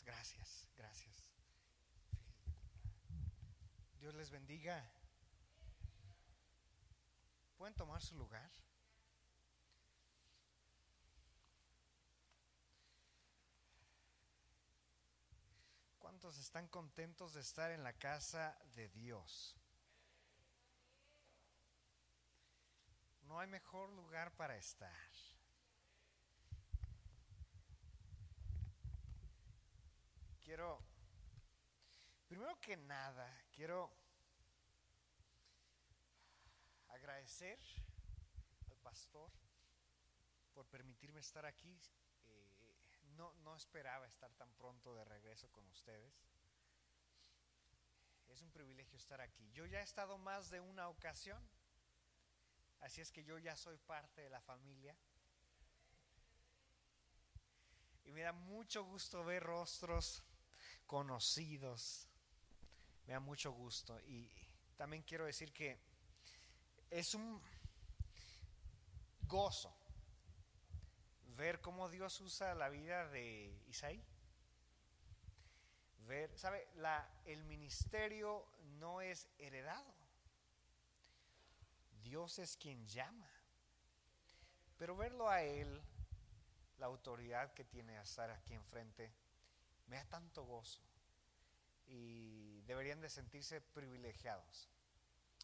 Gracias, gracias. Dios les bendiga. ¿Pueden tomar su lugar? ¿Cuántos están contentos de estar en la casa de Dios? No hay mejor lugar para estar. Quiero, primero que nada, quiero agradecer al pastor por permitirme estar aquí. Eh, no, no esperaba estar tan pronto de regreso con ustedes. Es un privilegio estar aquí. Yo ya he estado más de una ocasión, así es que yo ya soy parte de la familia. Y me da mucho gusto ver rostros conocidos. Me da mucho gusto. Y también quiero decir que es un gozo ver cómo Dios usa la vida de Isaí. Ver, ¿sabe? La, el ministerio no es heredado. Dios es quien llama. Pero verlo a Él, la autoridad que tiene a estar aquí enfrente, me da tanto gozo. Y deberían de sentirse privilegiados.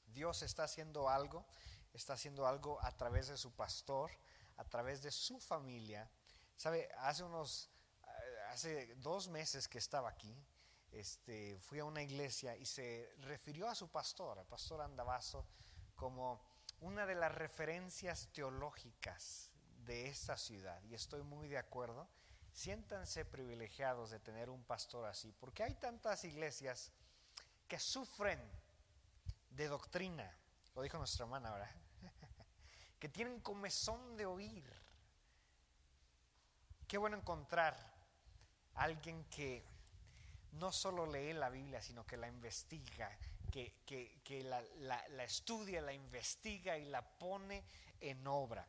Dios está haciendo algo, está haciendo algo a través de su pastor, a través de su familia. Sabe, hace unos, eh, hace dos meses que estaba aquí, este, fui a una iglesia y se refirió a su pastor, al pastor Andabazo, como una de las referencias teológicas de esta ciudad. Y estoy muy de acuerdo. Siéntanse privilegiados de tener un pastor así, porque hay tantas iglesias que sufren de doctrina, lo dijo nuestra hermana, ¿verdad? que tienen comezón de oír. Qué bueno encontrar a alguien que no solo lee la Biblia, sino que la investiga, que, la, estudia, la investiga y la pone en obra.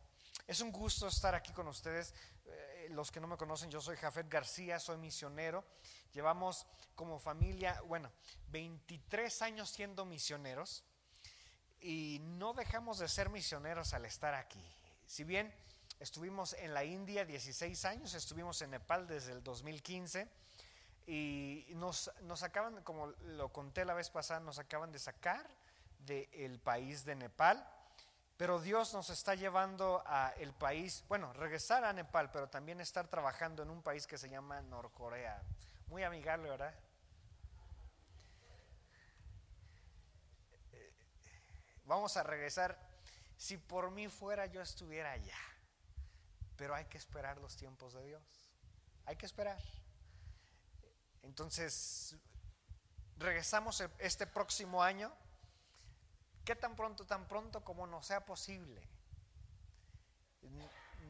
Es un gusto estar aquí con ustedes. Eh, los que no me conocen, yo soy Jafet García, soy misionero. Llevamos como familia, bueno, 23 años siendo misioneros y no dejamos de ser misioneros al estar aquí. Si bien estuvimos en la India 16 años, estuvimos en Nepal desde el 2015 y nos, nos acaban, como lo conté la vez pasada, nos acaban de sacar del país de Nepal, pero Dios nos está llevando a el país, bueno, regresar a Nepal, pero también estar trabajando en un país que se llama Norcorea. Muy amigable, ¿verdad? Vamos a regresar. Si por mí fuera, yo estuviera allá. Pero hay que esperar los tiempos de Dios. Hay que esperar. Entonces, regresamos e-, este próximo año. ¿Qué tan pronto? Tan pronto como no sea posible.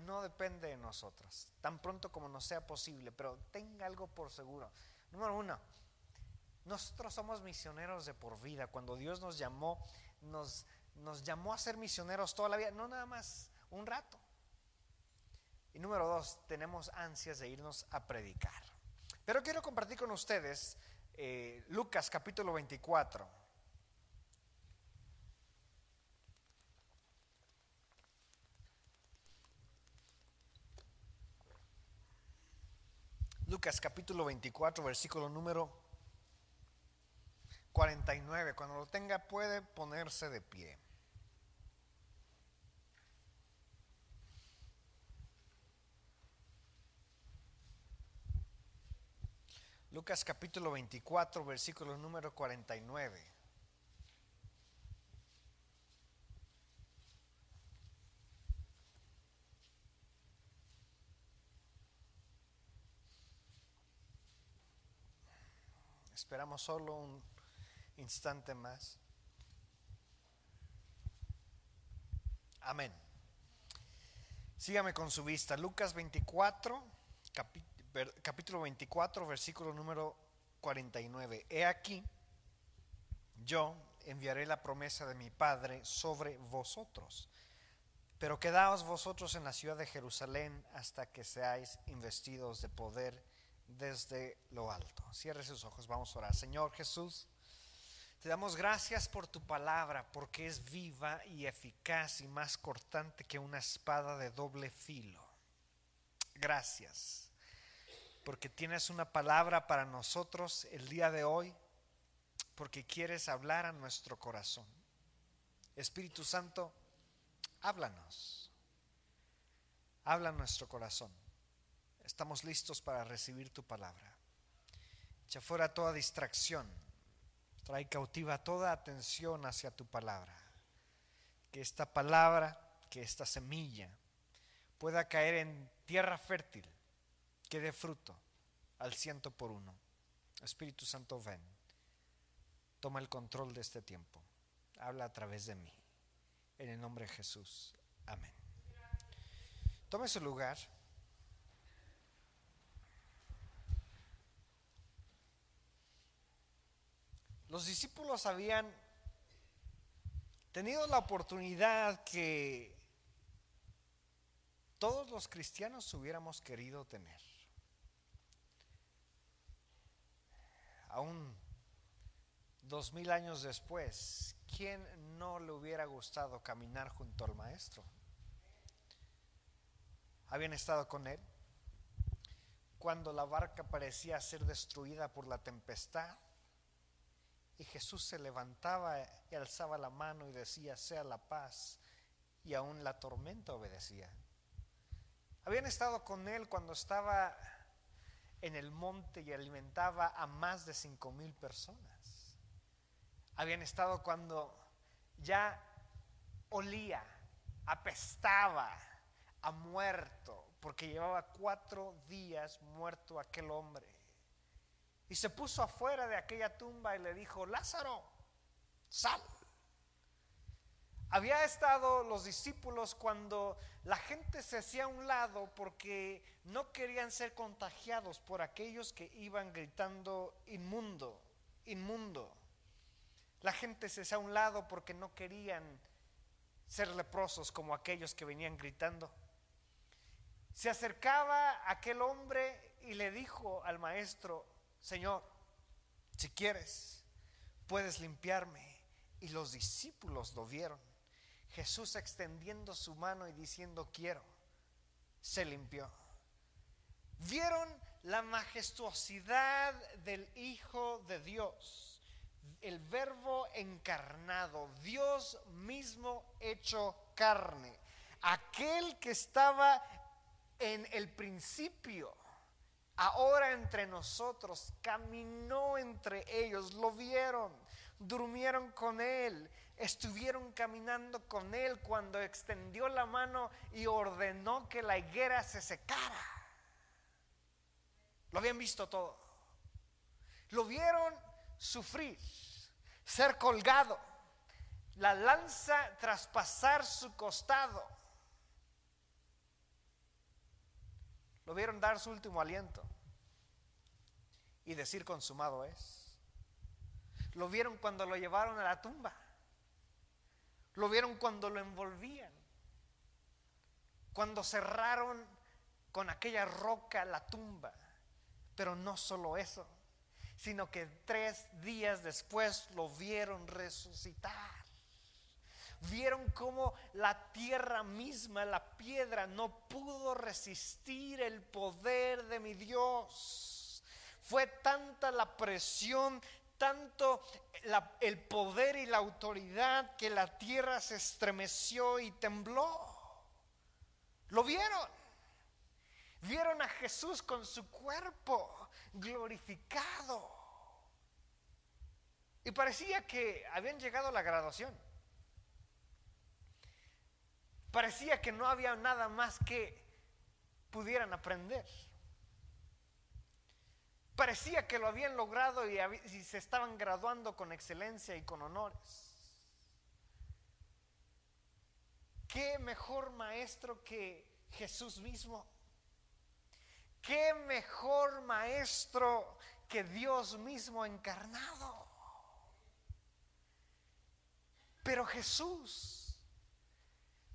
No depende de nosotros. Tan pronto como no sea posible. Pero tenga algo por seguro. Número uno, nosotros somos misioneros de por vida. Cuando Dios nos llamó, nos, nos llamó a ser misioneros toda la vida, no nada más un rato. Y número dos, tenemos ansias de irnos a predicar. Pero quiero compartir con ustedes eh, Lucas capítulo 24. Lucas capítulo 24, versículo número 49. Cuando lo tenga puede ponerse de pie. Lucas capítulo 24, versículo número 49. Esperamos solo un instante más. Amén. Sígame con su vista. Lucas 24, capítulo 24, versículo número 49. He aquí, yo enviaré la promesa de mi Padre sobre vosotros. Pero quedaos vosotros en la ciudad de Jerusalén hasta que seáis investidos de poder desde lo alto. Cierre sus ojos, vamos a orar. Señor Jesús, te damos gracias por tu palabra, porque es viva y eficaz y más cortante que una espada de doble filo. Gracias, porque tienes una palabra para nosotros el día de hoy, porque quieres hablar a nuestro corazón. Espíritu Santo, háblanos, habla nuestro corazón. Estamos listos para recibir tu palabra. Echa fuera toda distracción. Trae cautiva toda atención hacia tu palabra. Que esta palabra, que esta semilla pueda caer en tierra fértil, que dé fruto al ciento por uno. Espíritu Santo, ven. Toma el control de este tiempo. Habla a través de mí. En el nombre de Jesús. Amén. Tome su lugar. Los discípulos habían tenido la oportunidad que todos los cristianos hubiéramos querido tener. Aún dos mil años después, ¿quién no le hubiera gustado caminar junto al Maestro? Habían estado con él cuando la barca parecía ser destruida por la tempestad y Jesús se levantaba y alzaba la mano y decía, sea la paz. Y aún la tormenta obedecía. Habían estado con él cuando estaba en el monte y alimentaba a más de cinco mil personas. Habían estado cuando ya olía, apestaba a muerto, porque llevaba cuatro días muerto aquel hombre. Y se puso afuera de aquella tumba y le dijo, Lázaro, sal. Había estado los discípulos cuando la gente se hacía a un lado porque no querían ser contagiados por aquellos que iban gritando inmundo, inmundo. La gente se hacía a un lado porque no querían ser leprosos como aquellos que venían gritando. Se acercaba aquel hombre y le dijo al maestro, Señor, si quieres, puedes limpiarme. Y los discípulos lo vieron. Jesús extendiendo su mano y diciendo, quiero, se limpió. Vieron la majestuosidad del Hijo de Dios, el verbo encarnado, Dios mismo hecho carne, aquel que estaba en el principio ahora entre nosotros, caminó entre ellos, lo vieron, durmieron con él, estuvieron caminando con él cuando extendió la mano y ordenó que la higuera se secara. Lo habían visto todo. Lo vieron sufrir, ser colgado, la lanza traspasar su costado Lo vieron dar su último aliento y decir consumado es. Lo vieron cuando lo llevaron a la tumba. Lo vieron cuando lo envolvían. Cuando cerraron con aquella roca la tumba. Pero no solo eso, sino que tres días después lo vieron resucitar vieron cómo la tierra misma, la piedra, no pudo resistir el poder de mi Dios. Fue tanta la presión, tanto el poder y la autoridad que la tierra se estremeció y tembló. ¿Lo vieron? Vieron a Jesús con su cuerpo glorificado. Y parecía que habían llegado a la graduación. Parecía que no había nada más que pudieran aprender. Parecía que lo habían logrado y, se estaban graduando con excelencia y con honores. ¿Qué mejor maestro que Jesús mismo? ¿Qué mejor maestro que Dios mismo encarnado? Pero Jesús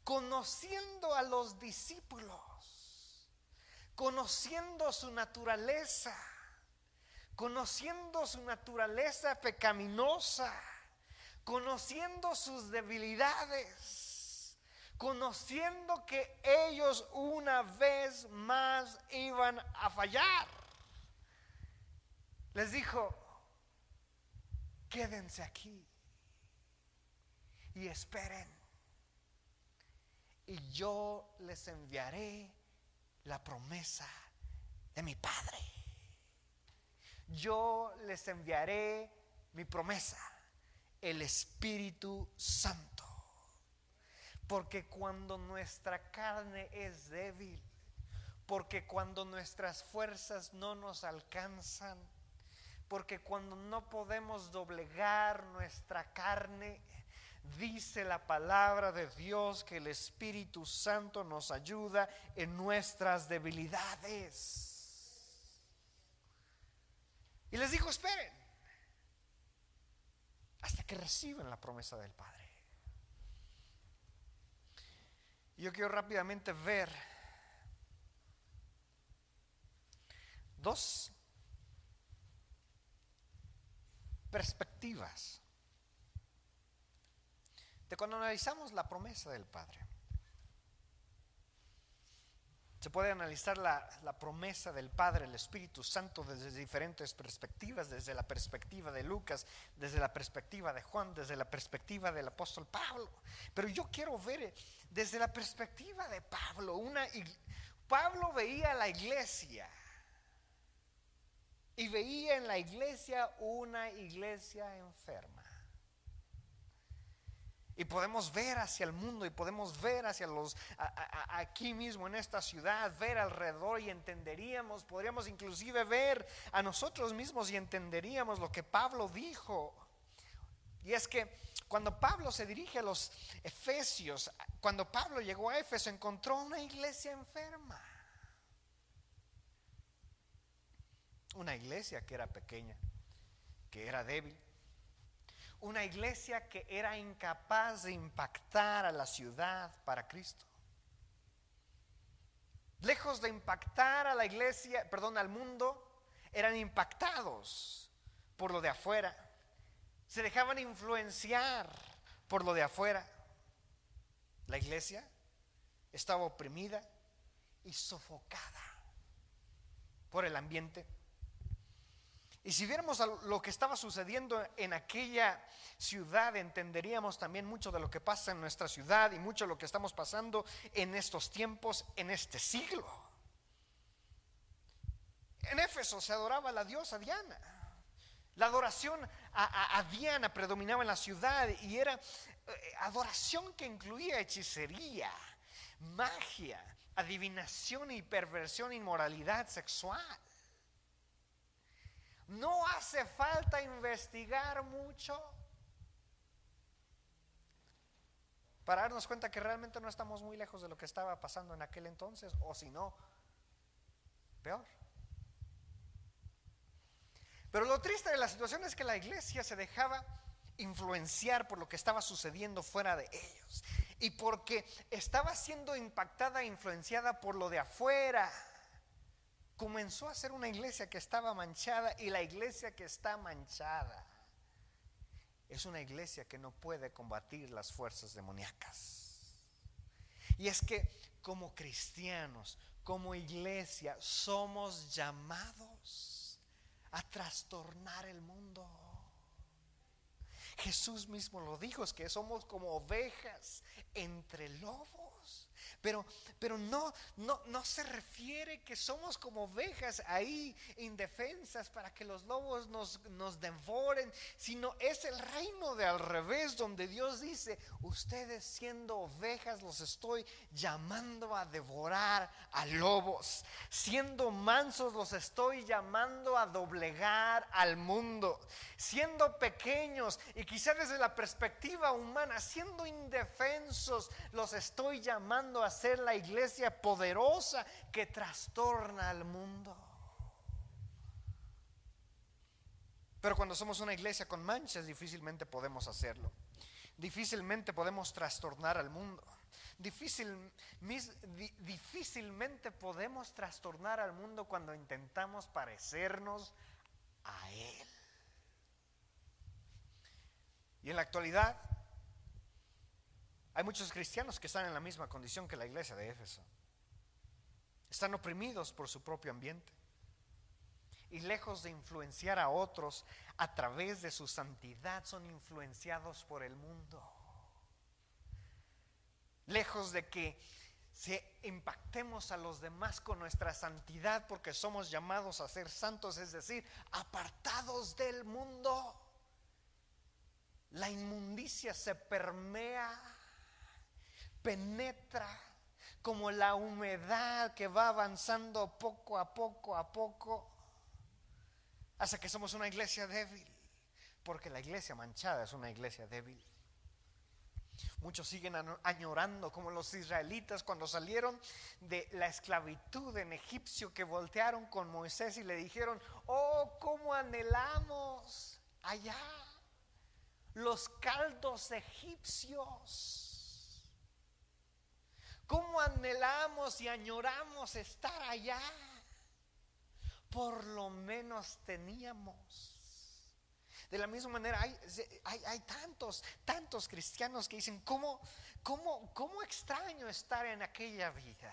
conociendo a los discípulos, conociendo su naturaleza, conociendo su naturaleza pecaminosa, conociendo sus debilidades, conociendo que ellos una vez más iban a fallar. Les dijo, quédense aquí y esperen. Y yo les enviaré la promesa de mi Padre. Yo les enviaré mi promesa, el Espíritu Santo. Porque cuando nuestra carne es débil, porque cuando nuestras fuerzas no nos alcanzan, porque cuando no podemos doblegar nuestra carne, dice la palabra de Dios que el Espíritu Santo nos ayuda en nuestras debilidades. Y les dijo, esperen, hasta que reciban la promesa del Padre. Yo quiero rápidamente ver dos perspectivas de cuando analizamos la promesa del Padre. Se puede analizar la, promesa del Padre, el Espíritu Santo, desde diferentes perspectivas, desde la perspectiva de Lucas, desde la perspectiva de Juan, desde la perspectiva del apóstol Pablo. Pero yo quiero ver desde la perspectiva de Pablo. Una, Pablo veía la iglesia y veía en la iglesia una iglesia enferma. Y podemos ver hacia el mundo y podemos ver hacia los aquí mismo en esta ciudad, ver alrededor y entenderíamos, podríamos inclusive ver a nosotros mismos y entenderíamos lo que Pablo dijo. Y es que cuando Pablo se dirige a los Efesios, cuando Pablo llegó a Éfeso, encontró una iglesia enferma. Una iglesia que era pequeña, que era débil una iglesia que era incapaz de impactar a la ciudad para Cristo. Lejos de impactar a la iglesia, perdón, al mundo, eran impactados por lo de afuera. Se dejaban influenciar por lo de afuera. La iglesia estaba oprimida y sofocada por el ambiente y si viéramos lo que estaba sucediendo en aquella ciudad, entenderíamos también mucho de lo que pasa en nuestra ciudad y mucho de lo que estamos pasando en estos tiempos, en este siglo. En Éfeso se adoraba a la diosa Diana. La adoración a, Diana predominaba en la ciudad y era eh, adoración que incluía hechicería, magia, adivinación y perversión, inmoralidad sexual. No hace falta investigar mucho para darnos cuenta que realmente no estamos muy lejos de lo que estaba pasando en aquel entonces, o si no, peor. Pero lo triste de la situación es que la iglesia se dejaba influenciar por lo que estaba sucediendo fuera de ellos. Y porque estaba siendo impactada e influenciada por lo de afuera comenzó a ser una iglesia que estaba manchada y la iglesia que está manchada es una iglesia que no puede combatir las fuerzas demoníacas. Y es que como cristianos, como iglesia, somos llamados a trastornar el mundo. Jesús mismo lo dijo, es que somos como ovejas entre lobos. Pero, pero no, no, no se refiere que somos como ovejas ahí indefensas para que los lobos nos, nos devoren, sino es el reino de al revés donde Dios dice, ustedes siendo ovejas los estoy llamando a devorar a lobos, siendo mansos los estoy llamando a doblegar al mundo, siendo pequeños y quizá desde la perspectiva humana, siendo indefensos, los estoy llamando a ser la iglesia poderosa que trastorna al mundo. Pero cuando somos una iglesia con manchas, difícilmente podemos hacerlo. Difícilmente podemos trastornar al mundo. Difícil, difícilmente podemos trastornar al mundo cuando intentamos parecernos a Él. Y en la actualidad hay muchos cristianos que están en la misma condición que la iglesia de Éfeso. Están oprimidos por su propio ambiente. Y lejos de influenciar a otros a través de su santidad, son influenciados por el mundo. Lejos de que se impactemos a los demás con nuestra santidad porque somos llamados a ser santos, es decir, apartados del mundo. La inmundicia se permea, penetra como la humedad que va avanzando poco a poco a poco, hasta que somos una iglesia débil, porque la iglesia manchada es una iglesia débil. Muchos siguen añorando como los israelitas cuando salieron de la esclavitud en Egipcio que voltearon con Moisés y le dijeron, oh, cómo anhelamos allá los caldos egipcios ¿Cómo anhelamos y añoramos estar allá? Por lo menos teníamos. De la misma manera, hay, hay, tantos, tantos cristianos que dicen, ¿cómo, cómo, ¿cómo extraño estar en aquella vida?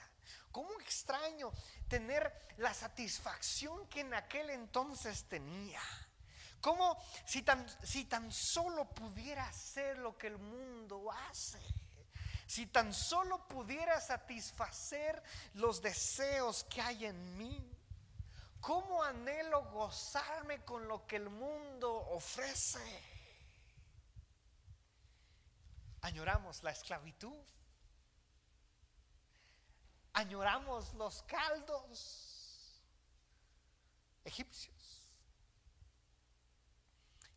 ¿Cómo extraño tener la satisfacción que en aquel entonces tenía? ¿Cómo si tan, si tan solo pudiera hacer lo que el mundo hace? Si tan solo pudiera satisfacer los deseos que hay en mí. ¿Cómo anhelo gozarme con lo que el mundo ofrece? Añoramos la esclavitud. Añoramos los caldos egipcios.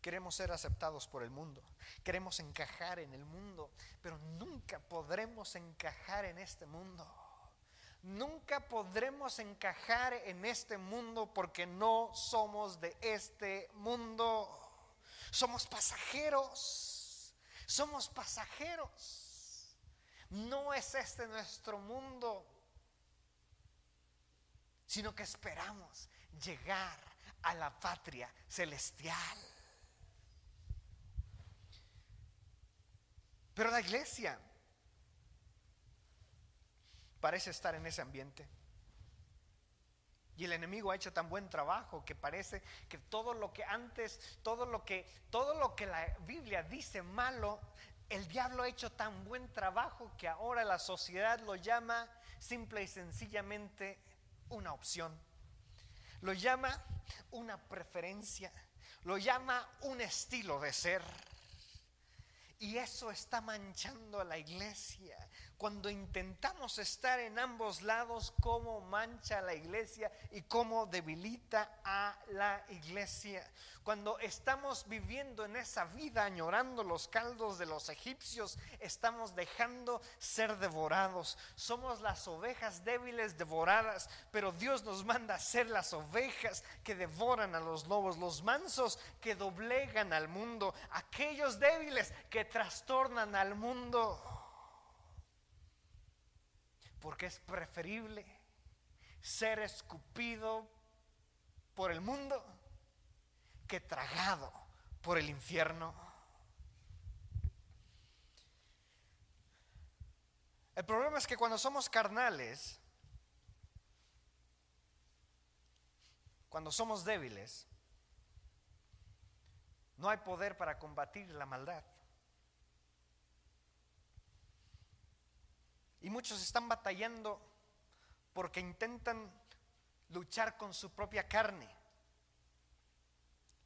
Queremos ser aceptados por el mundo. Queremos encajar en el mundo, pero nunca podremos encajar en este mundo. Nunca podremos encajar en este mundo porque no somos de este mundo. Somos pasajeros. Somos pasajeros. No es este nuestro mundo, sino que esperamos llegar a la patria celestial. Pero la iglesia parece estar en ese ambiente. Y el enemigo ha hecho tan buen trabajo que parece que todo lo que antes, todo lo que, todo lo que la Biblia dice malo, el diablo ha hecho tan buen trabajo que ahora la sociedad lo llama simple y sencillamente una opción. Lo llama una preferencia, lo llama un estilo de ser. Y eso está manchando a la iglesia. Cuando intentamos estar en ambos lados, cómo mancha la iglesia y cómo debilita a la iglesia. Cuando estamos viviendo en esa vida añorando los caldos de los egipcios, estamos dejando ser devorados. Somos las ovejas débiles devoradas, pero Dios nos manda a ser las ovejas que devoran a los lobos, los mansos que doblegan al mundo, aquellos débiles que trastornan al mundo. Porque es preferible ser escupido por el mundo que tragado por el infierno. El problema es que cuando somos carnales, cuando somos débiles, no hay poder para combatir la maldad. Y muchos están batallando porque intentan luchar con su propia carne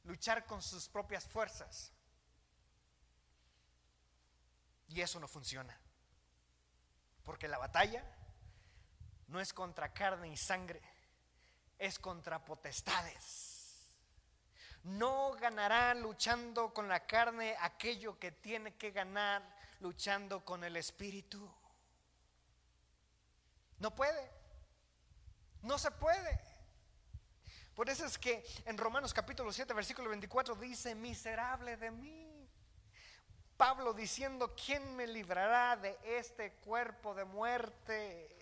luchar con sus propias fuerzas. Y eso no funciona. Porque la batalla no es contra carne y sangre, es contra potestades. No ganará luchando con la carne aquello que tiene que ganar luchando con el espíritu. No puede. No se puede. Por eso es que en Romanos capítulo 7, versículo 24 dice, miserable de mí. Pablo diciendo, ¿quién me librará de este cuerpo de muerte?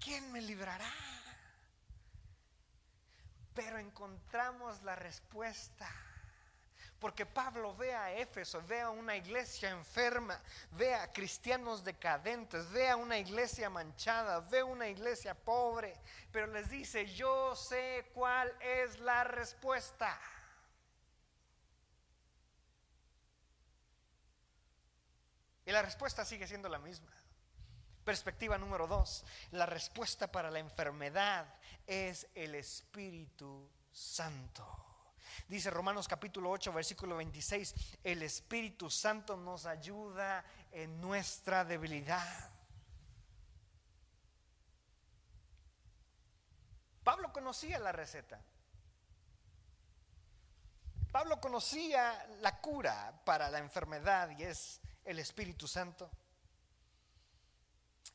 ¿Quién me librará? Pero encontramos la respuesta. Porque Pablo ve a Éfeso, ve a una iglesia enferma, ve a cristianos decadentes, ve a una iglesia manchada, ve a una iglesia pobre, pero les dice, yo sé cuál es la respuesta. Y la respuesta sigue siendo la misma. Perspectiva número dos, la respuesta para la enfermedad es el Espíritu Santo. Dice Romanos capítulo 8, versículo 26, el Espíritu Santo nos ayuda en nuestra debilidad. Pablo conocía la receta. Pablo conocía la cura para la enfermedad y es el Espíritu Santo.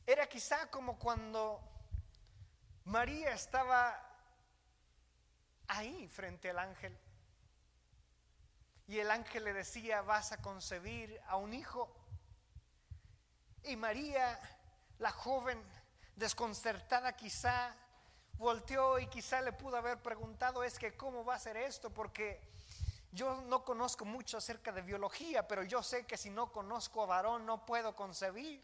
Era quizá como cuando María estaba ahí frente al ángel. Y el ángel le decía, vas a concebir a un hijo. Y María, la joven, desconcertada quizá, volteó y quizá le pudo haber preguntado, es que cómo va a ser esto, porque yo no conozco mucho acerca de biología, pero yo sé que si no conozco a varón no puedo concebir.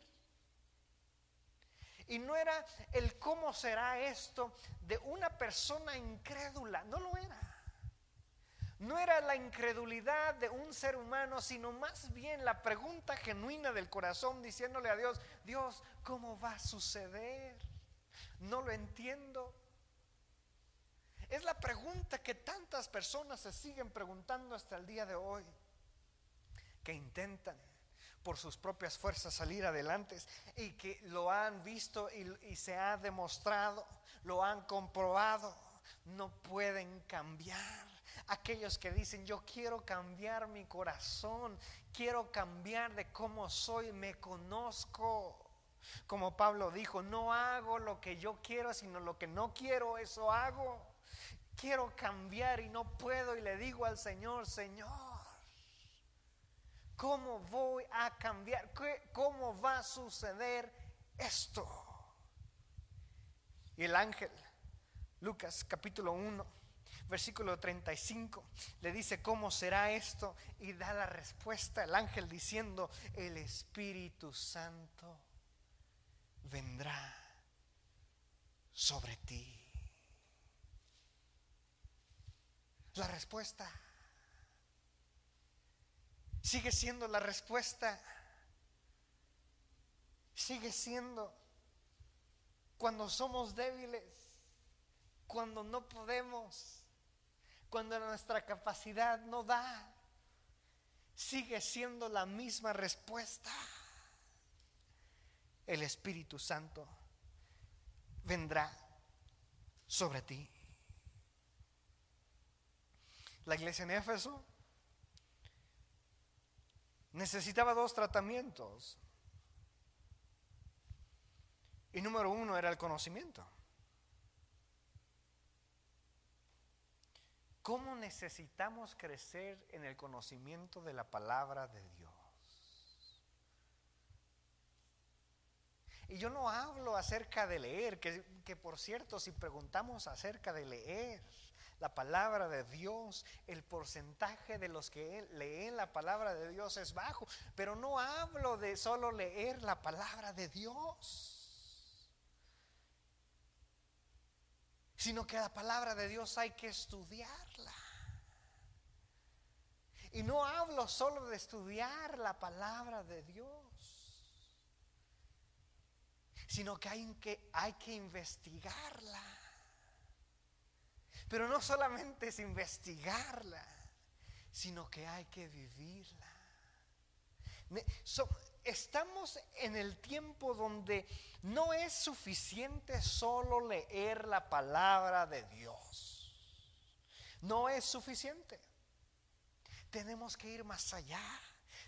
Y no era el cómo será esto de una persona incrédula, no lo era. No era la incredulidad de un ser humano, sino más bien la pregunta genuina del corazón diciéndole a Dios, Dios, ¿cómo va a suceder? No lo entiendo. Es la pregunta que tantas personas se siguen preguntando hasta el día de hoy, que intentan por sus propias fuerzas salir adelante y que lo han visto y, se ha demostrado, lo han comprobado, no pueden cambiar. Aquellos que dicen, yo quiero cambiar mi corazón, quiero cambiar de cómo soy, me conozco. Como Pablo dijo, no hago lo que yo quiero, sino lo que no quiero, eso hago quiero cambiar y no puedo y le digo al Señor, Señor, ¿cómo voy a cambiar? ¿Cómo va a suceder esto? Y el ángel, Lucas capítulo 1, versículo 35, le dice, ¿cómo será esto? Y da la respuesta el ángel diciendo, el Espíritu Santo vendrá sobre ti. la respuesta. Sigue siendo la respuesta. Sigue siendo cuando somos débiles, cuando no podemos, cuando nuestra capacidad no da. Sigue siendo la misma respuesta. El Espíritu Santo vendrá sobre ti la iglesia en Éfeso necesitaba dos tratamientos. Y número uno era el conocimiento. ¿Cómo necesitamos crecer en el conocimiento de la palabra de Dios? Y yo no hablo acerca de leer, que, que por cierto, si preguntamos acerca de leer, la palabra de Dios, el porcentaje de los que leen la palabra de Dios es bajo. Pero no hablo de solo leer la palabra de Dios. Sino que la palabra de Dios hay que estudiarla. Y no hablo solo de estudiar la palabra de Dios, sino que hay que, hay que investigarla. Pero no solamente es investigarla, sino que hay que vivirla. Estamos en el tiempo donde no es suficiente solo leer la palabra de Dios. No es suficiente. Tenemos que ir más allá.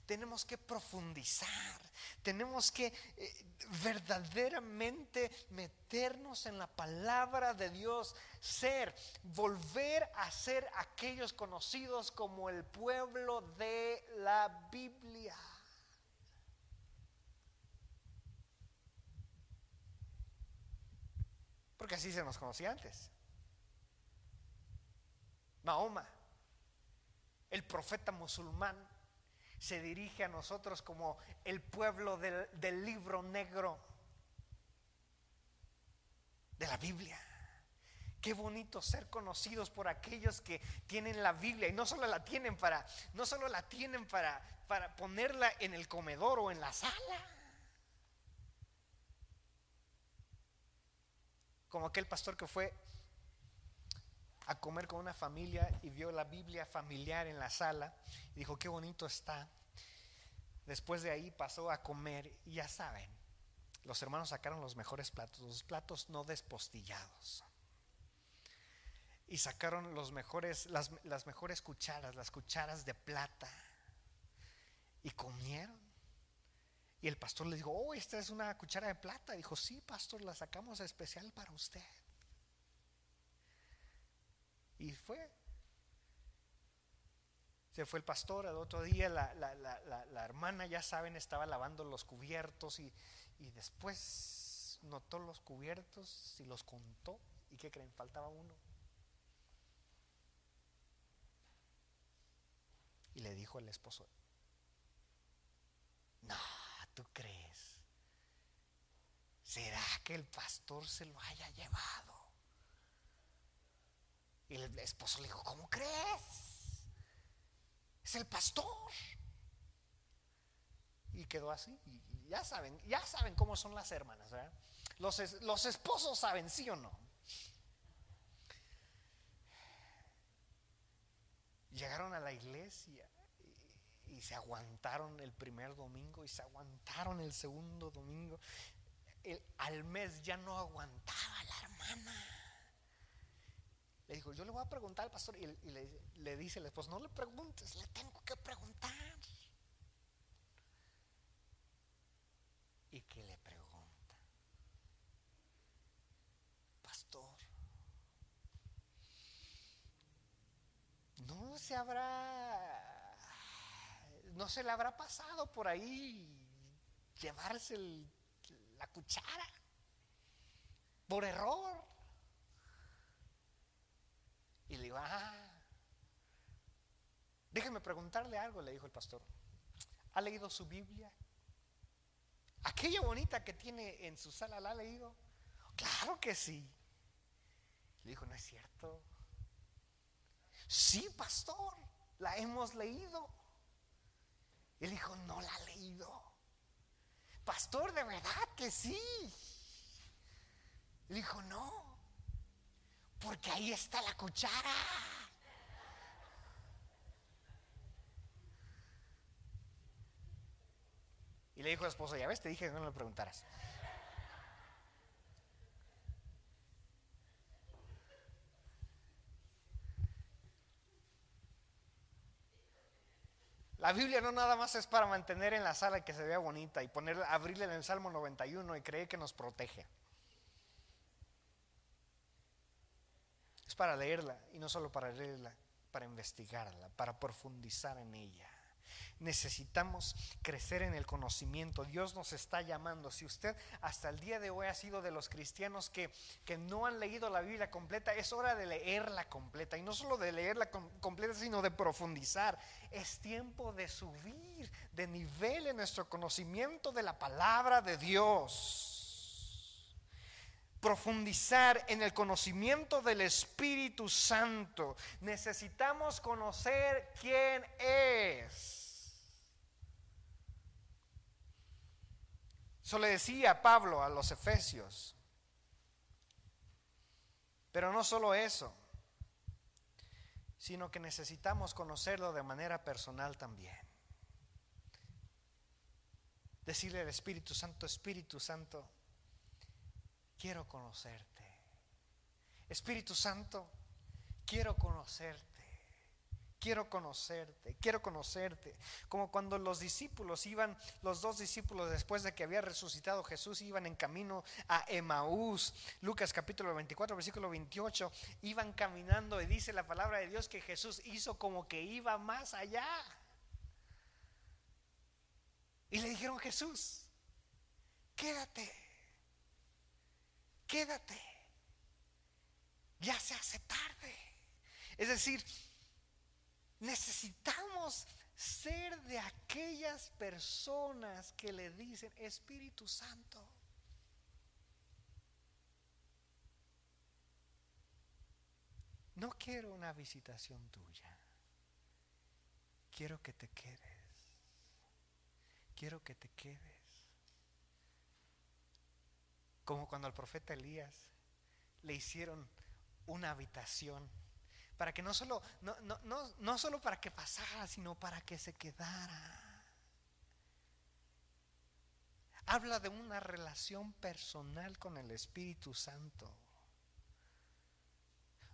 Tenemos que profundizar. tenemos que eh, verdaderamente meternos en la palabra de Dios, ser, volver a ser aquellos conocidos como el pueblo de la Biblia. Porque así se nos conocía antes. Mahoma, el profeta musulmán, se dirige a nosotros como el pueblo del, del libro negro de la Biblia. Qué bonito ser conocidos por aquellos que tienen la Biblia y no solo la tienen para, no solo la tienen para, para ponerla en el comedor o en la sala. Como aquel pastor que fue a comer con una familia y vio la Biblia familiar en la sala y dijo, qué bonito está. Después de ahí pasó a comer y ya saben, los hermanos sacaron los mejores platos, los platos no despostillados. Y sacaron los mejores, las, las mejores cucharas, las cucharas de plata. Y comieron. Y el pastor le dijo, oh, esta es una cuchara de plata. dijo, sí, pastor, la sacamos especial para usted. Y fue. Se fue el pastor, al otro día la, hermana, ya saben, estaba lavando los cubiertos y, y después notó los cubiertos y los contó. ¿Y qué creen? Faltaba uno. Y le dijo al esposo, ¿tú crees? ¿Será que el pastor se lo haya llevado? Y el esposo le dijo, ¿cómo crees? Es el pastor. Y quedó así. Y ya saben, ya saben cómo son las hermanas, ¿verdad? Los, los esposos saben, sí o no. Llegaron a la iglesia y, se aguantaron el primer domingo y se aguantaron el segundo domingo. al mes ya no aguantaba la hermana. Le dijo, yo le voy a preguntar al pastor y, le, dice el esposo, no le preguntes, le tengo que preguntar. ¿Y qué le pregunta? Pastor, no se habrá, no se le habrá pasado por ahí llevarse la cuchara por error. Y le digo, ah, déjeme preguntarle algo, le dijo el pastor. ¿Ha leído su Biblia? Aquella bonita que tiene en su sala, ¿la ha leído? Claro que sí. Le dijo, no es cierto. Sí, pastor, la hemos leído. Él dijo, no la ha leído. Pastor, de verdad que sí. Le dijo, no. Porque ahí está la cuchara. Y le dijo a esposa, ya ves, te dije que no le preguntaras. La Biblia no nada más es para mantener en la sala que se vea bonita y poner, abrirle en el Salmo 91 y creer que nos protege. Es para leerla y no solo para leerla, para investigarla, para profundizar en ella. Necesitamos crecer en el conocimiento. Dios nos está llamando. Si usted hasta el día de hoy ha sido de los cristianos que, que no han leído la Biblia completa, es hora de leerla completa. Y no solo de leerla completa, sino de profundizar. Es tiempo de subir de nivel en nuestro conocimiento de la palabra de Dios profundizar en el conocimiento del Espíritu Santo. Necesitamos conocer quién es. Eso le decía Pablo a los Efesios. Pero no solo eso, sino que necesitamos conocerlo de manera personal también. Decirle al Espíritu Santo, Espíritu Santo, quiero conocerte. Espíritu Santo, quiero conocerte. quiero conocerte, quiero conocerte. Como cuando los discípulos iban, los dos discípulos después de que había resucitado Jesús, iban en camino a Emaús. Lucas capítulo 24, versículo 28, iban caminando y dice la palabra de Dios que Jesús hizo como que iba más allá. Y le dijeron, Jesús, quédate, quédate, ya se hace tarde. Es decir, necesitamos ser de aquellas personas que le dicen, Espíritu Santo, no quiero una visitación tuya, quiero que te quedes quiero que te quedes. Como cuando al profeta Elías le hicieron una habitación para que no solo, no, no, no, no solo para que pasara, sino para que se quedara. Habla de una relación personal con el Espíritu Santo.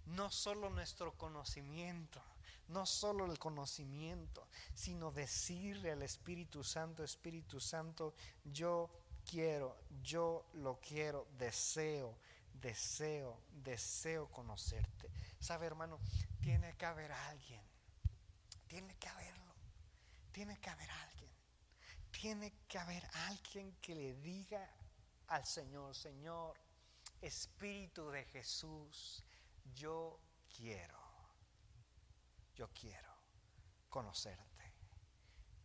No solo nuestro conocimiento, no solo el conocimiento, sino decirle al Espíritu Santo, Espíritu Santo, yo quiero, yo lo quiero, deseo, deseo, deseo conocerte. Sabe, hermano, tiene que haber alguien, tiene que haberlo, tiene que haber alguien, tiene que haber alguien que le diga al Señor, Señor, Espíritu de Jesús, yo quiero yo quiero conocerte.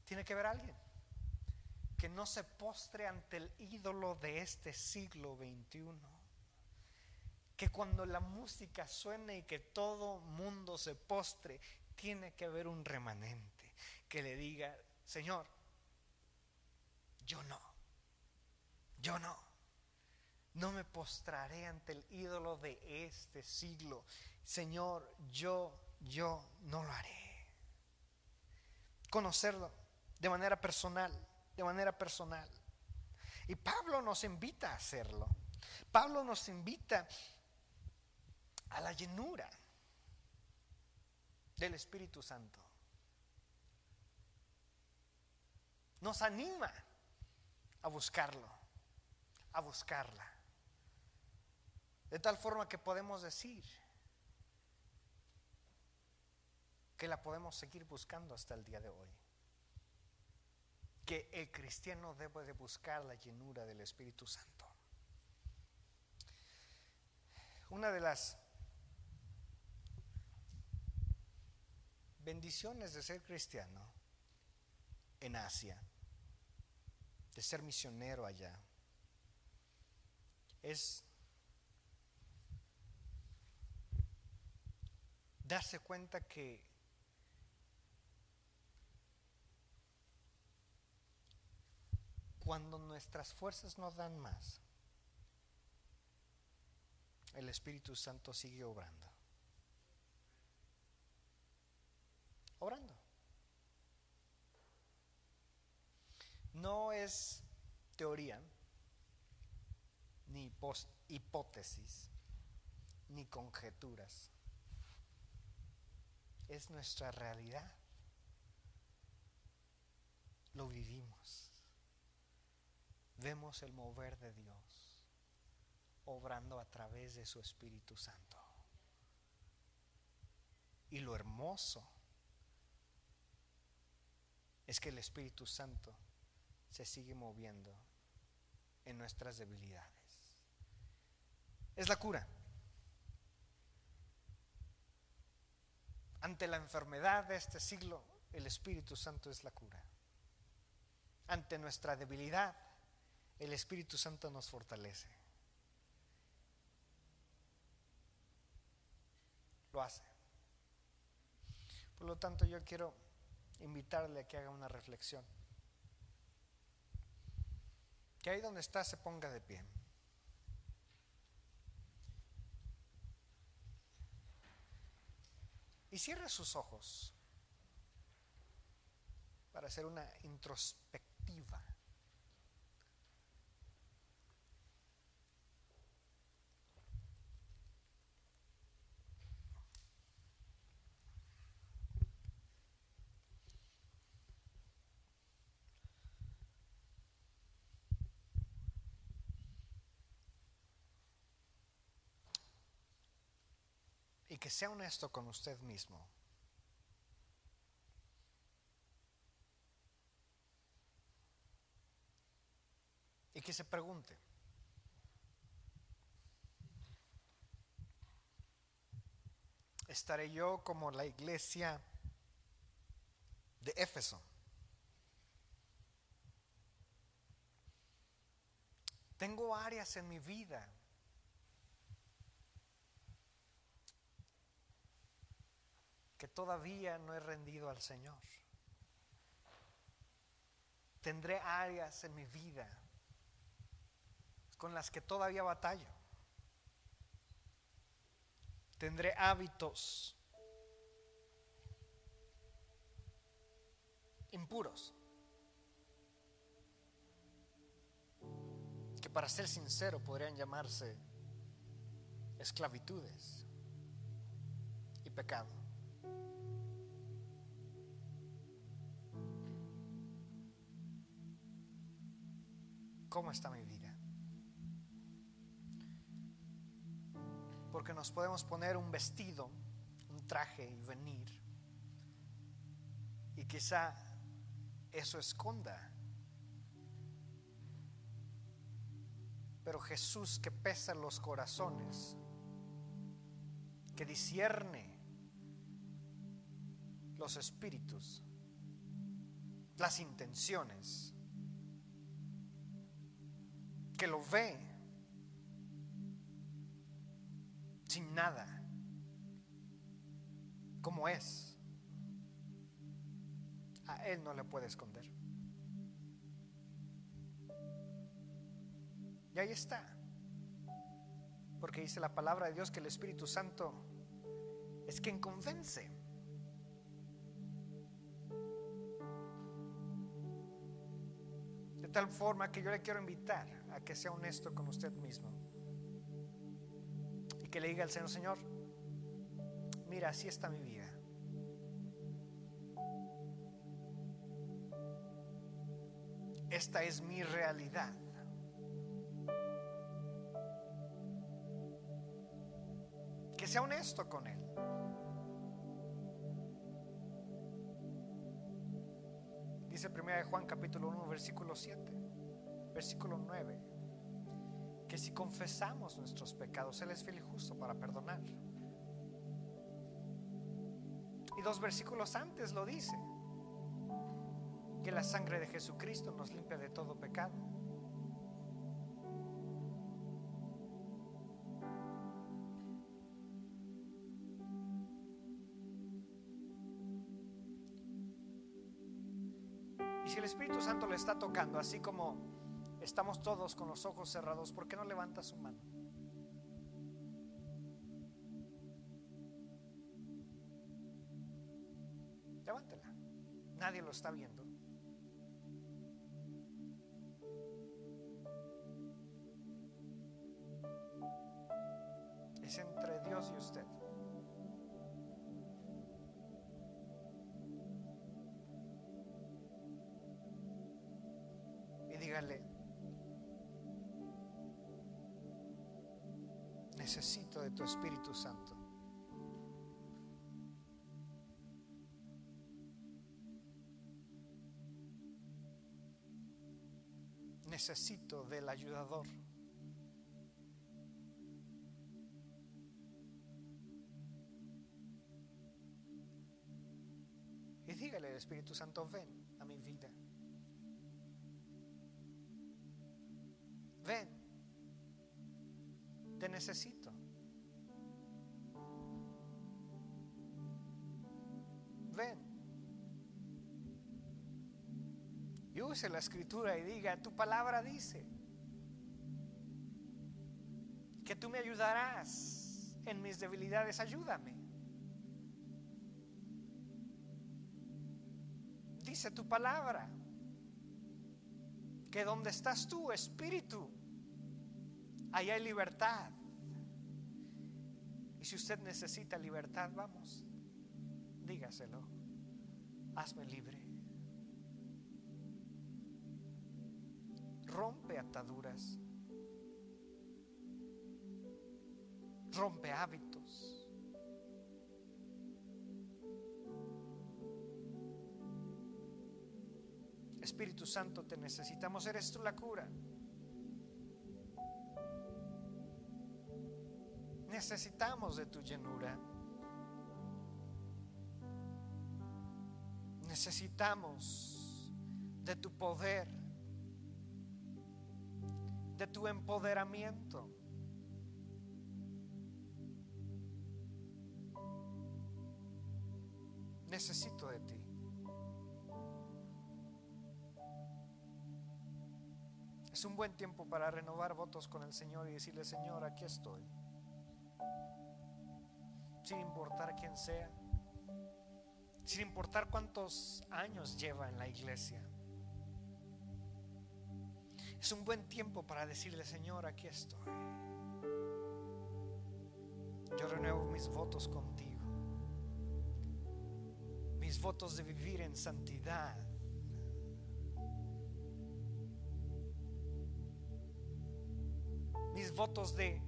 Tiene que haber alguien que no se postre ante el ídolo de este siglo XXI. Que cuando la música suene y que todo mundo se postre, tiene que haber un remanente que le diga, Señor, yo no, yo no, no me postraré ante el ídolo de este siglo. Señor, yo yo no lo haré. Conocerlo de manera personal, de manera personal. Y Pablo nos invita a hacerlo. Pablo nos invita a la llenura del Espíritu Santo. Nos anima a buscarlo, a buscarla. De tal forma que podemos decir, que la podemos seguir buscando hasta el día de hoy. Que el cristiano debe de buscar la llenura del Espíritu Santo. Una de las bendiciones de ser cristiano en Asia, de ser misionero allá, es darse cuenta que Cuando nuestras fuerzas no dan más, el Espíritu Santo sigue obrando. Obrando. No es teoría, ni hipótesis, ni conjeturas. Es nuestra realidad. Lo vivimos vemos el mover de Dios obrando a través de su Espíritu Santo. Y lo hermoso es que el Espíritu Santo se sigue moviendo en nuestras debilidades. Es la cura. Ante la enfermedad de este siglo, el Espíritu Santo es la cura. Ante nuestra debilidad, el Espíritu Santo nos fortalece. Lo hace. Por lo tanto, yo quiero invitarle a que haga una reflexión. Que ahí donde está se ponga de pie. Y cierre sus ojos para hacer una introspectiva. Que sea honesto con usted mismo. Y que se pregunte, ¿estaré yo como la iglesia de Éfeso? Tengo áreas en mi vida que todavía no he rendido al Señor. Tendré áreas en mi vida con las que todavía batallo. Tendré hábitos impuros. Que para ser sincero podrían llamarse esclavitudes y pecado. ¿Cómo está mi vida? Porque nos podemos poner un vestido, un traje y venir. Y quizá eso esconda. Pero Jesús que pesa los corazones, que discierne los espíritus, las intenciones, que lo ve sin nada, como es, a Él no le puede esconder. Y ahí está. Porque dice la palabra de Dios que el Espíritu Santo es quien convence. De tal forma que yo le quiero invitar a que sea honesto con usted mismo. Y que le diga al Señor, Señor, mira, así está mi vida. Esta es mi realidad. Que sea honesto con Él. Dice 1 Juan capítulo 1 versículo 7 versículo 9, que si confesamos nuestros pecados, Él es fiel y justo para perdonar. Y dos versículos antes lo dice, que la sangre de Jesucristo nos limpia de todo pecado. Le está tocando, así como Estamos todos con los ojos cerrados. ¿Por qué no levanta su mano? Levántela. Nadie lo está viendo. Es entre Dios y usted. Dígale, necesito de tu Espíritu Santo. Necesito del ayudador. Y dígale al Espíritu Santo, ven a mi vida. Ven. Te necesito. Ven. Y use la escritura y diga, tu palabra dice que tú me ayudarás en mis debilidades, ayúdame. Dice tu palabra que donde estás tú, espíritu, Ahí hay libertad. Y si usted necesita libertad, vamos, dígaselo. Hazme libre. Rompe ataduras. Rompe hábitos. Espíritu Santo, te necesitamos. Eres tú la cura. Necesitamos de tu llenura. Necesitamos de tu poder, de tu empoderamiento. Necesito de ti. Es un buen tiempo para renovar votos con el Señor y decirle, Señor, aquí estoy. Sin importar quién sea, sin importar cuántos años lleva en la iglesia. Es un buen tiempo para decirle, Señor, aquí estoy. Yo renuevo mis votos contigo. Mis votos de vivir en santidad mis votos de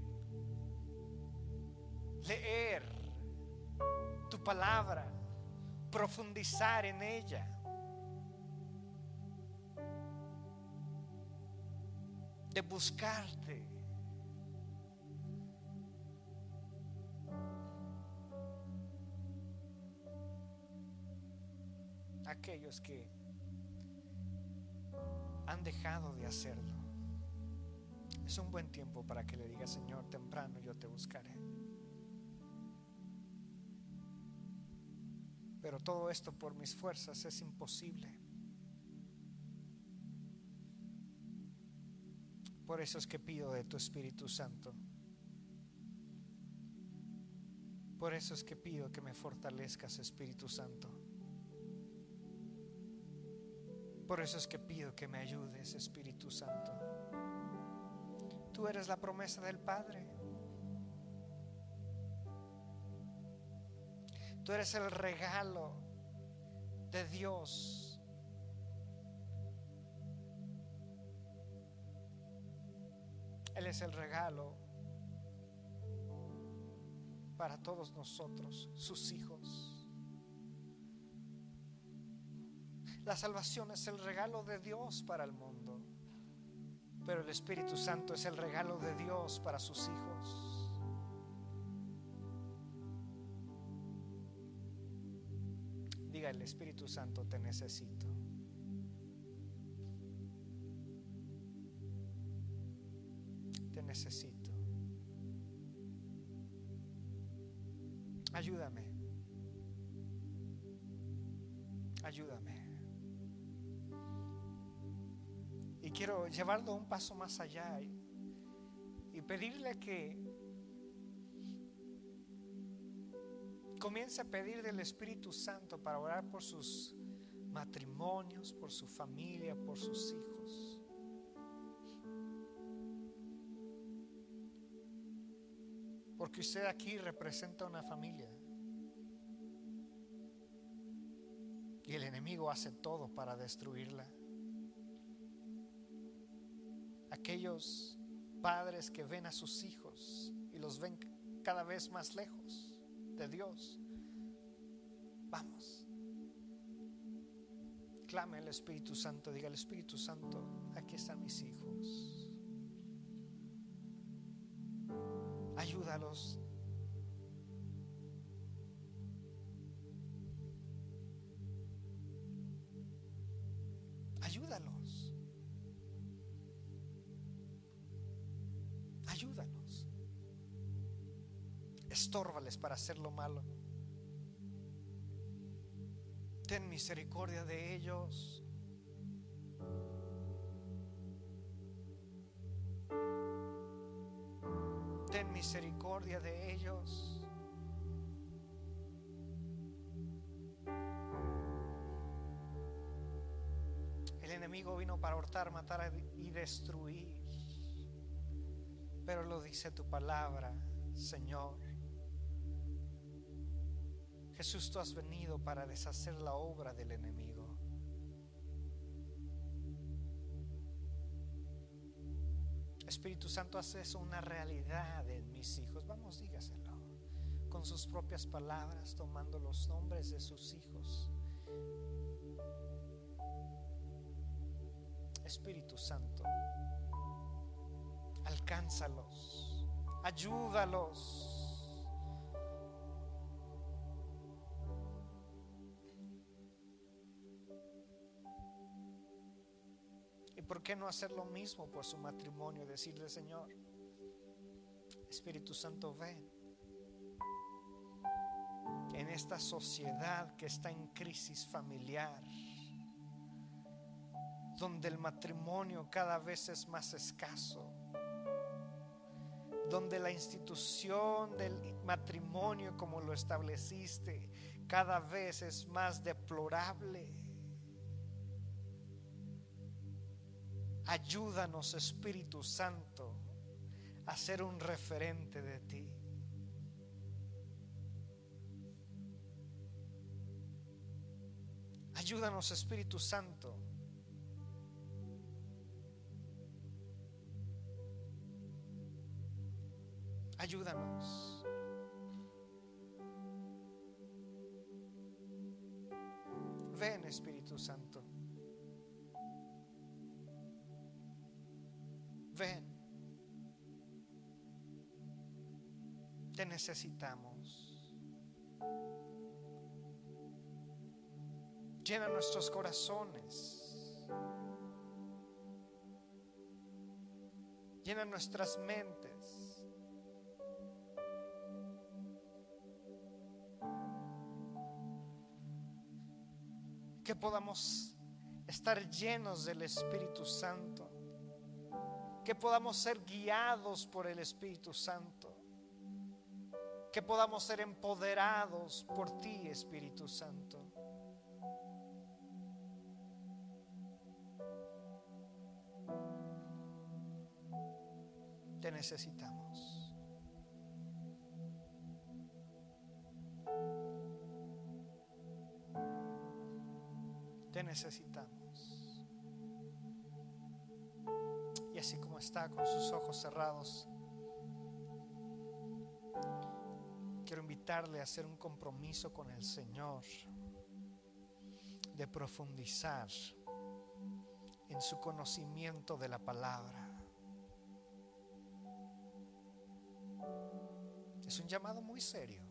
leer tu palabra, profundizar en ella. De buscarte. Aquellos que han dejado de hacerlo. Es un buen tiempo para que le diga, Señor, temprano yo te buscaré. Pero todo esto por mis fuerzas es imposible. Por eso es que pido de tu Espíritu Santo. Por eso es que pido que me fortalezcas, Espíritu Santo. Por eso es que pido que me ayudes, Espíritu Santo. Tú eres la promesa del Padre. Tú eres el regalo de Dios. Él es el regalo para todos nosotros, sus hijos. La salvación es el regalo de Dios para el mundo. Pero el Espíritu Santo es el regalo de Dios para sus hijos. Espíritu Santo, te necesito. Te necesito. Ayúdame. Ayúdame. Y quiero llevarlo un paso más allá y, pedirle que comience a pedir del Espíritu Santo para orar por sus matrimonios, por su familia, por sus hijos. Porque usted aquí representa una familia. Y el enemigo hace todo para destruirla aquellos padres que ven a sus hijos y los ven cada vez más lejos de Dios. Vamos. Clame al Espíritu Santo, diga al Espíritu Santo, aquí están mis hijos. Ayúdalos. Hacer lo malo. Ten misericordia de ellos. Ten misericordia de ellos. El enemigo vino para hurtar, matar y destruir. Pero lo dice tu palabra, Señor. Jesús, tú has venido para deshacer la obra del enemigo. Espíritu Santo, hace eso una realidad en mis hijos. Vamos, dígaselo. Con sus propias palabras, tomando los nombres de sus hijos. Espíritu Santo, alcánzalos, ayúdalos. Qué no hacer lo mismo por su matrimonio? Decirle, Señor, Espíritu Santo, ven en esta sociedad que está en crisis familiar, donde el matrimonio cada vez es más escaso, donde la institución del matrimonio como lo estableciste cada vez es más deplorable. Ayúdanos, Espíritu Santo, a ser un referente de ti. Ayúdanos, Espíritu Santo. Ayúdanos. Ven, Espíritu Santo. Ven. Te necesitamos. Llena nuestros corazones. Llena nuestras mentes. Que podamos estar llenos del Espíritu Santo. Que podamos ser guiados por el Espíritu Santo. Que podamos ser empoderados por ti, Espíritu Santo. Te necesitamos. Te necesitamos. Está con sus ojos cerrados, quiero invitarle a hacer un compromiso con el Señor de profundizar en su conocimiento de la palabra. Es un llamado muy serio.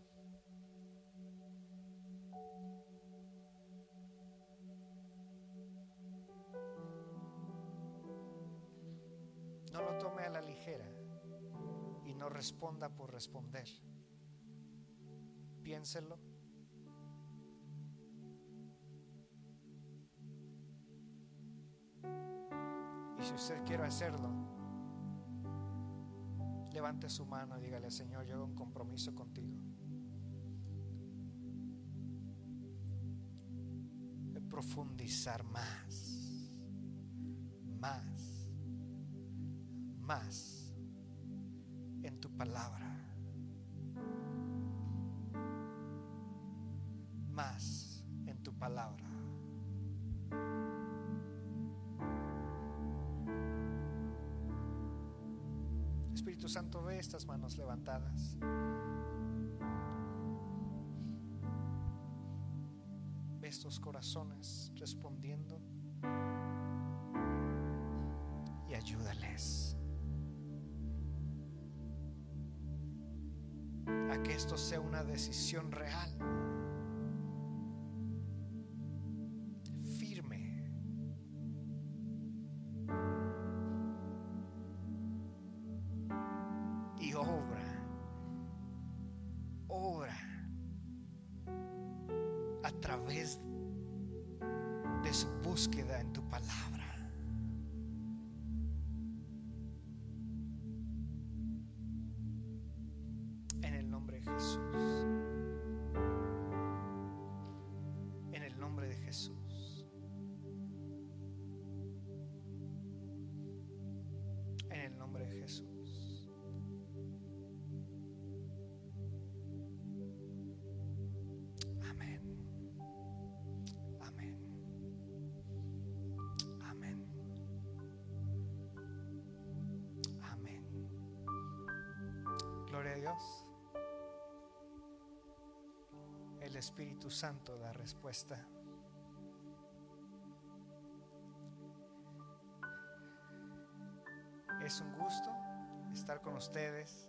Responda por responder. Piénselo. Y si usted quiere hacerlo, levante su mano y dígale, Señor, yo hago un compromiso contigo. De profundizar más, más, más en tu palabra. Más en tu palabra. Espíritu Santo, ve estas manos levantadas. Ve estos corazones respondiendo y ayúdales que esto sea una decisión real. El Espíritu Santo da respuesta. Es un gusto estar con ustedes.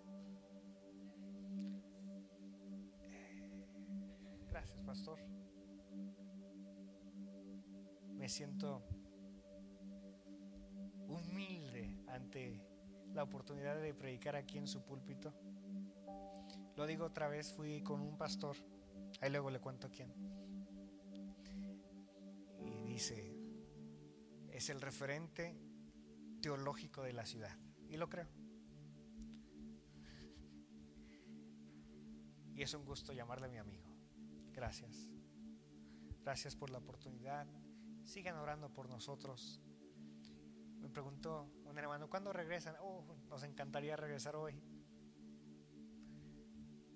Gracias, pastor. Me siento humilde ante la oportunidad de predicar aquí en su púlpito. Lo digo otra vez, fui con un pastor, ahí luego le cuento quién. Y dice, es el referente teológico de la ciudad. Y lo creo. Y es un gusto llamarle mi amigo. Gracias. Gracias por la oportunidad. Sigan orando por nosotros. Me preguntó un hermano, ¿cuándo regresan? Oh, nos encantaría regresar hoy.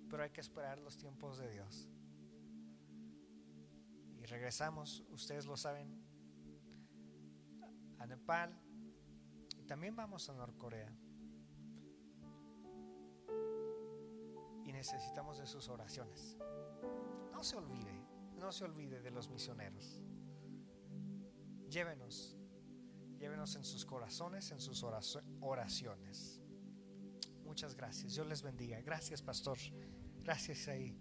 Pero hay que esperar los tiempos de Dios. Regresamos, ustedes lo saben, a Nepal y también vamos a Norcorea. Y necesitamos de sus oraciones. No se olvide, no se olvide de los misioneros. Llévenos Llévenos en sus corazones, en sus oraciones. Muchas gracias. Dios les bendiga. Gracias, pastor. Gracias ahí.